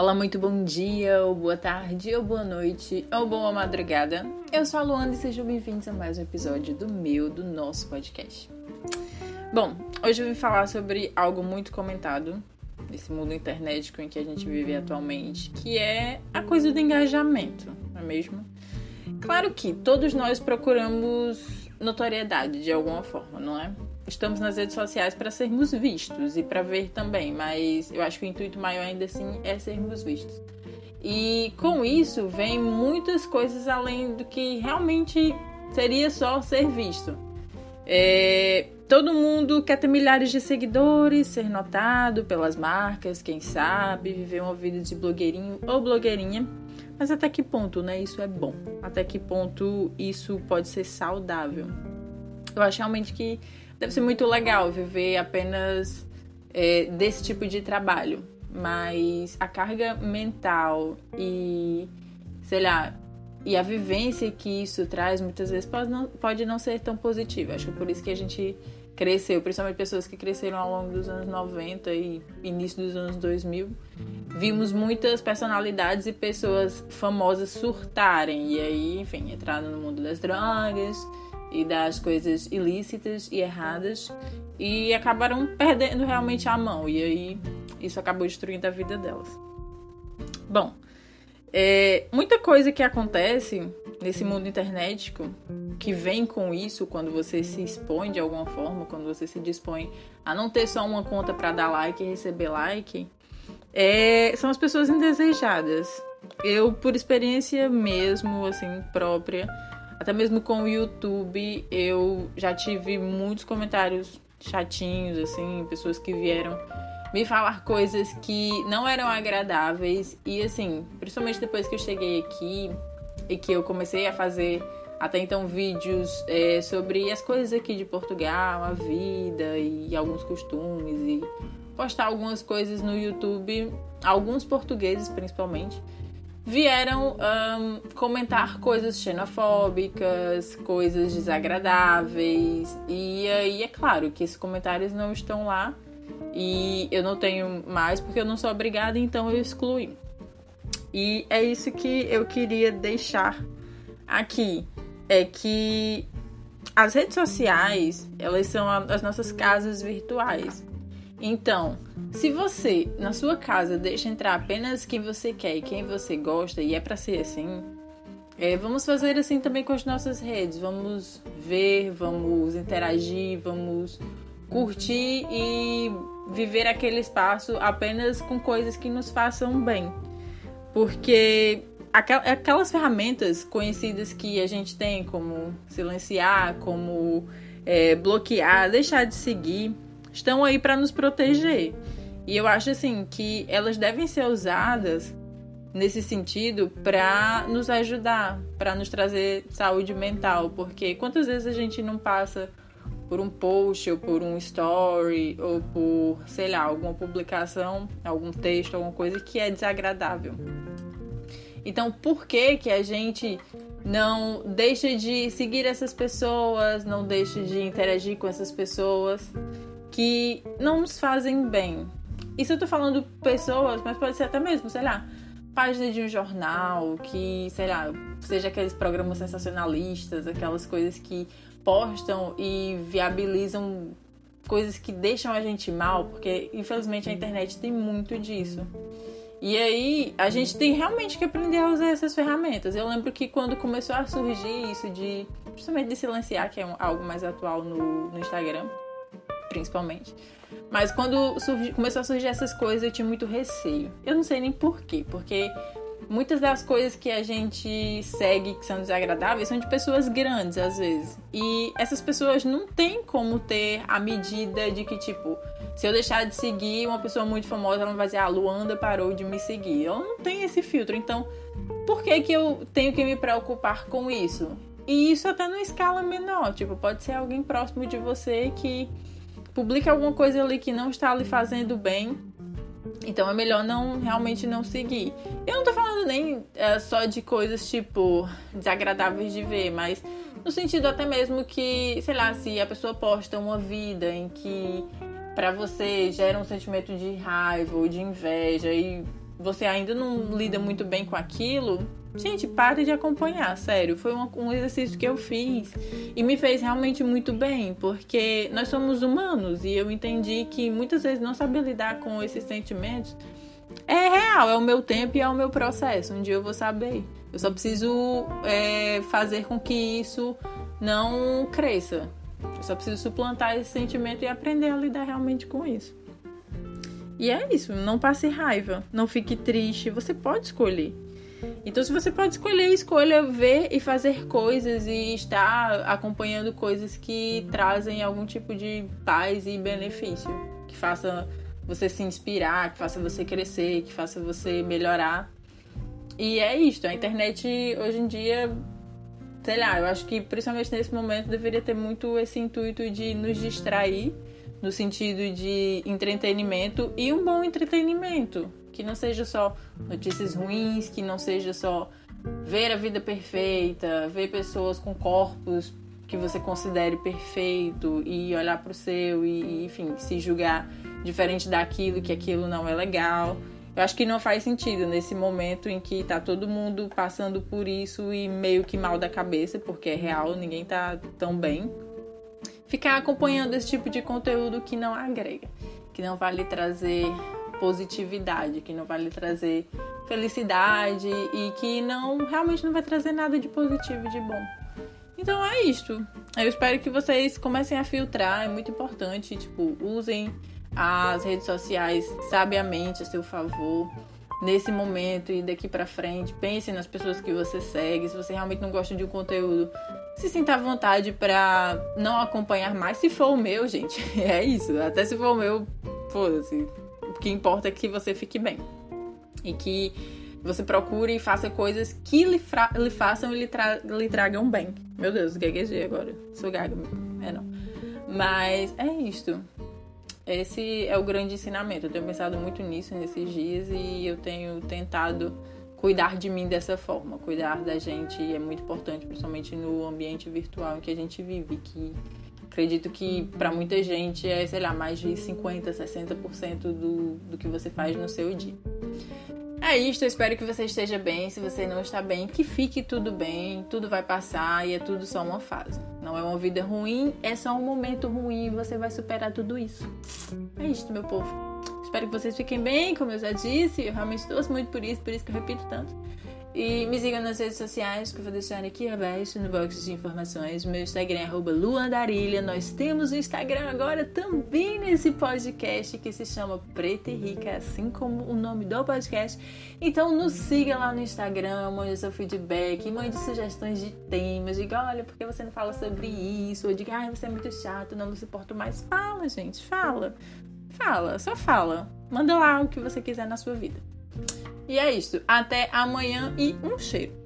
Olá, muito bom dia, ou boa tarde, ou boa noite, ou boa madrugada. Eu sou a Luana e sejam bem-vindos a mais um episódio do meu, do nosso podcast. Bom, hoje eu vim falar sobre algo muito comentado nesse mundo internetico em que a gente vive atualmente, que é a coisa do engajamento, não é mesmo? Claro que todos nós procuramos notoriedade de alguma forma, não é? Estamos nas redes sociais para sermos vistos e para ver também, mas eu acho que o intuito maior ainda assim é sermos vistos. E com isso vem muitas coisas além do que realmente seria só ser visto. É, todo mundo quer ter milhares de seguidores, ser notado pelas marcas, quem sabe, viver uma vida de blogueirinho ou blogueirinha. Mas até que ponto, né? Isso é bom? Até que ponto isso pode ser saudável? Eu acho realmente que deve ser muito legal viver apenas é, desse tipo de trabalho. Mas a carga mental e, sei lá, e a vivência que isso traz muitas vezes pode não, pode não ser tão positiva. Acho que por isso que a gente cresceu, principalmente pessoas que cresceram ao longo dos anos 90 e início dos anos 2000, vimos muitas personalidades e pessoas famosas surtarem e aí, enfim, entraram no mundo das drogas, e das coisas ilícitas e erradas e acabaram perdendo realmente a mão e aí isso acabou destruindo a vida delas. Bom, é, muita coisa que acontece nesse mundo internetico que vem com isso quando você se expõe de alguma forma, quando você se dispõe a não ter só uma conta para dar like e receber like, é, são as pessoas indesejadas. Eu, por experiência mesmo, assim, própria, até mesmo com o YouTube, eu já tive muitos comentários chatinhos, assim, pessoas que vieram me falar coisas que não eram agradáveis. E assim, principalmente depois que eu cheguei aqui e que eu comecei a fazer até então vídeos é, sobre as coisas aqui de Portugal, a vida e alguns costumes e postar algumas coisas no YouTube, alguns portugueses principalmente vieram um, comentar coisas xenofóbicas, coisas desagradáveis. E aí é claro que esses comentários não estão lá e eu não tenho mais porque eu não sou obrigada, então eu excluí. E é isso que eu queria deixar aqui. É que as redes sociais, elas são as nossas casas virtuais. Então, se você na sua casa deixa entrar apenas quem você quer e quem você gosta, e é para ser assim, é, vamos fazer assim também com as nossas redes. Vamos ver, vamos interagir, vamos curtir e viver aquele espaço apenas com coisas que nos façam bem. Porque aquelas ferramentas conhecidas que a gente tem, como silenciar, como é, bloquear, deixar de seguir estão aí para nos proteger. E eu acho assim que elas devem ser usadas nesse sentido para nos ajudar, para nos trazer saúde mental, porque quantas vezes a gente não passa por um post ou por um story ou por, sei lá, alguma publicação, algum texto, alguma coisa que é desagradável. Então, por que que a gente não deixa de seguir essas pessoas, não deixa de interagir com essas pessoas? Que não nos fazem bem. Isso eu tô falando pessoas, mas pode ser até mesmo, sei lá, página de um jornal, que, sei lá, seja aqueles programas sensacionalistas, aquelas coisas que postam e viabilizam coisas que deixam a gente mal, porque infelizmente a internet tem muito disso. E aí a gente tem realmente que aprender a usar essas ferramentas. Eu lembro que quando começou a surgir isso de, justamente de silenciar, que é algo mais atual no, no Instagram, principalmente. Mas quando surgi, começou a surgir essas coisas, eu tinha muito receio. Eu não sei nem porquê, porque muitas das coisas que a gente segue que são desagradáveis são de pessoas grandes, às vezes. E essas pessoas não têm como ter a medida de que, tipo, se eu deixar de seguir uma pessoa muito famosa, ela não vai dizer, ah, Luanda parou de me seguir. Eu não tenho esse filtro. Então, por que, que eu tenho que me preocupar com isso? E isso até numa escala menor. Tipo, pode ser alguém próximo de você que publica alguma coisa ali que não está lhe fazendo bem, então é melhor não realmente não seguir. Eu não tô falando nem é, só de coisas tipo desagradáveis de ver, mas no sentido até mesmo que, sei lá, se a pessoa posta uma vida em que para você gera um sentimento de raiva ou de inveja e você ainda não lida muito bem com aquilo, gente, pare de acompanhar, sério. Foi um, exercício que eu fiz e me fez realmente muito bem, porque nós somos humanos e eu entendi que muitas vezes não saber lidar com esses sentimentos é real, é o meu tempo e é o meu processo. Um dia eu vou saber. Eu só preciso é, fazer com que isso não cresça. Eu só preciso suplantar esse sentimento e aprender a lidar realmente com isso. E é isso, não passe raiva, não fique triste, você pode escolher. Então, se você pode escolher, escolha ver e fazer coisas e estar acompanhando coisas que trazem algum tipo de paz e benefício, que faça você se inspirar, que faça você crescer, que faça você melhorar. E é isto, a internet hoje em dia, sei lá, eu acho que principalmente nesse momento deveria ter muito esse intuito de nos distrair, no sentido de entretenimento e um bom entretenimento, que não seja só notícias ruins, que não seja só ver a vida perfeita, ver pessoas com corpos que você considere perfeito e olhar para o seu e, enfim, se julgar diferente daquilo, que aquilo não é legal. Eu acho que não faz sentido nesse momento em que tá todo mundo passando por isso e meio que mal da cabeça, porque é real, ninguém tá tão bem. Ficar acompanhando esse tipo de conteúdo que não agrega, que não vai lhe trazer positividade, que não vai lhe trazer felicidade e que não realmente não vai trazer nada de positivo e de bom. Então é isto. Eu espero que vocês comecem a filtrar, é muito importante, tipo, usem as redes sociais sabiamente a seu favor nesse momento e daqui para frente. Pense nas pessoas que você segue. Se você realmente não gosta de um conteúdo, se sinta à vontade para não acompanhar mais. Se for o meu, gente, é isso. Até se for o meu, foda-se. Que importa é que você fique bem e que você procure e faça coisas que lhe, lhe façam e lhe, tra lhe tragam bem. Meu Deus, gaguejei agora. Sou gaga. É não. Mas é isto. Esse é o grande ensinamento. Eu tenho pensado muito nisso nesses dias e eu tenho tentado cuidar de mim dessa forma. Cuidar da gente é muito importante, principalmente no ambiente virtual em que a gente vive, que acredito que para muita gente é, sei lá, mais de 50, 60% do, do que você faz no seu dia. É isso, eu espero que você esteja bem. Se você não está bem, que fique tudo bem, tudo vai passar e é tudo só uma fase. Não é uma vida ruim, é só um momento ruim e você vai superar tudo isso. É isso, meu povo. Espero que vocês fiquem bem, como eu já disse. Eu realmente torço muito por isso, por isso que eu repito tanto. E me sigam nas redes sociais, que eu vou deixar aqui abaixo no box de informações. Meu Instagram é luandarilha. Nós temos o Instagram agora também nesse podcast que se chama Preta e Rica, assim como o nome do podcast. Então nos siga lá no Instagram, mande seu feedback, mande sugestões de temas. Diga, olha, por que você não fala sobre isso? Ou diga, ai, você é muito chato, não me suporto mais. Fala, gente, fala. Fala, só fala. Manda lá o que você quiser na sua vida. E é isso. Até amanhã e um cheiro.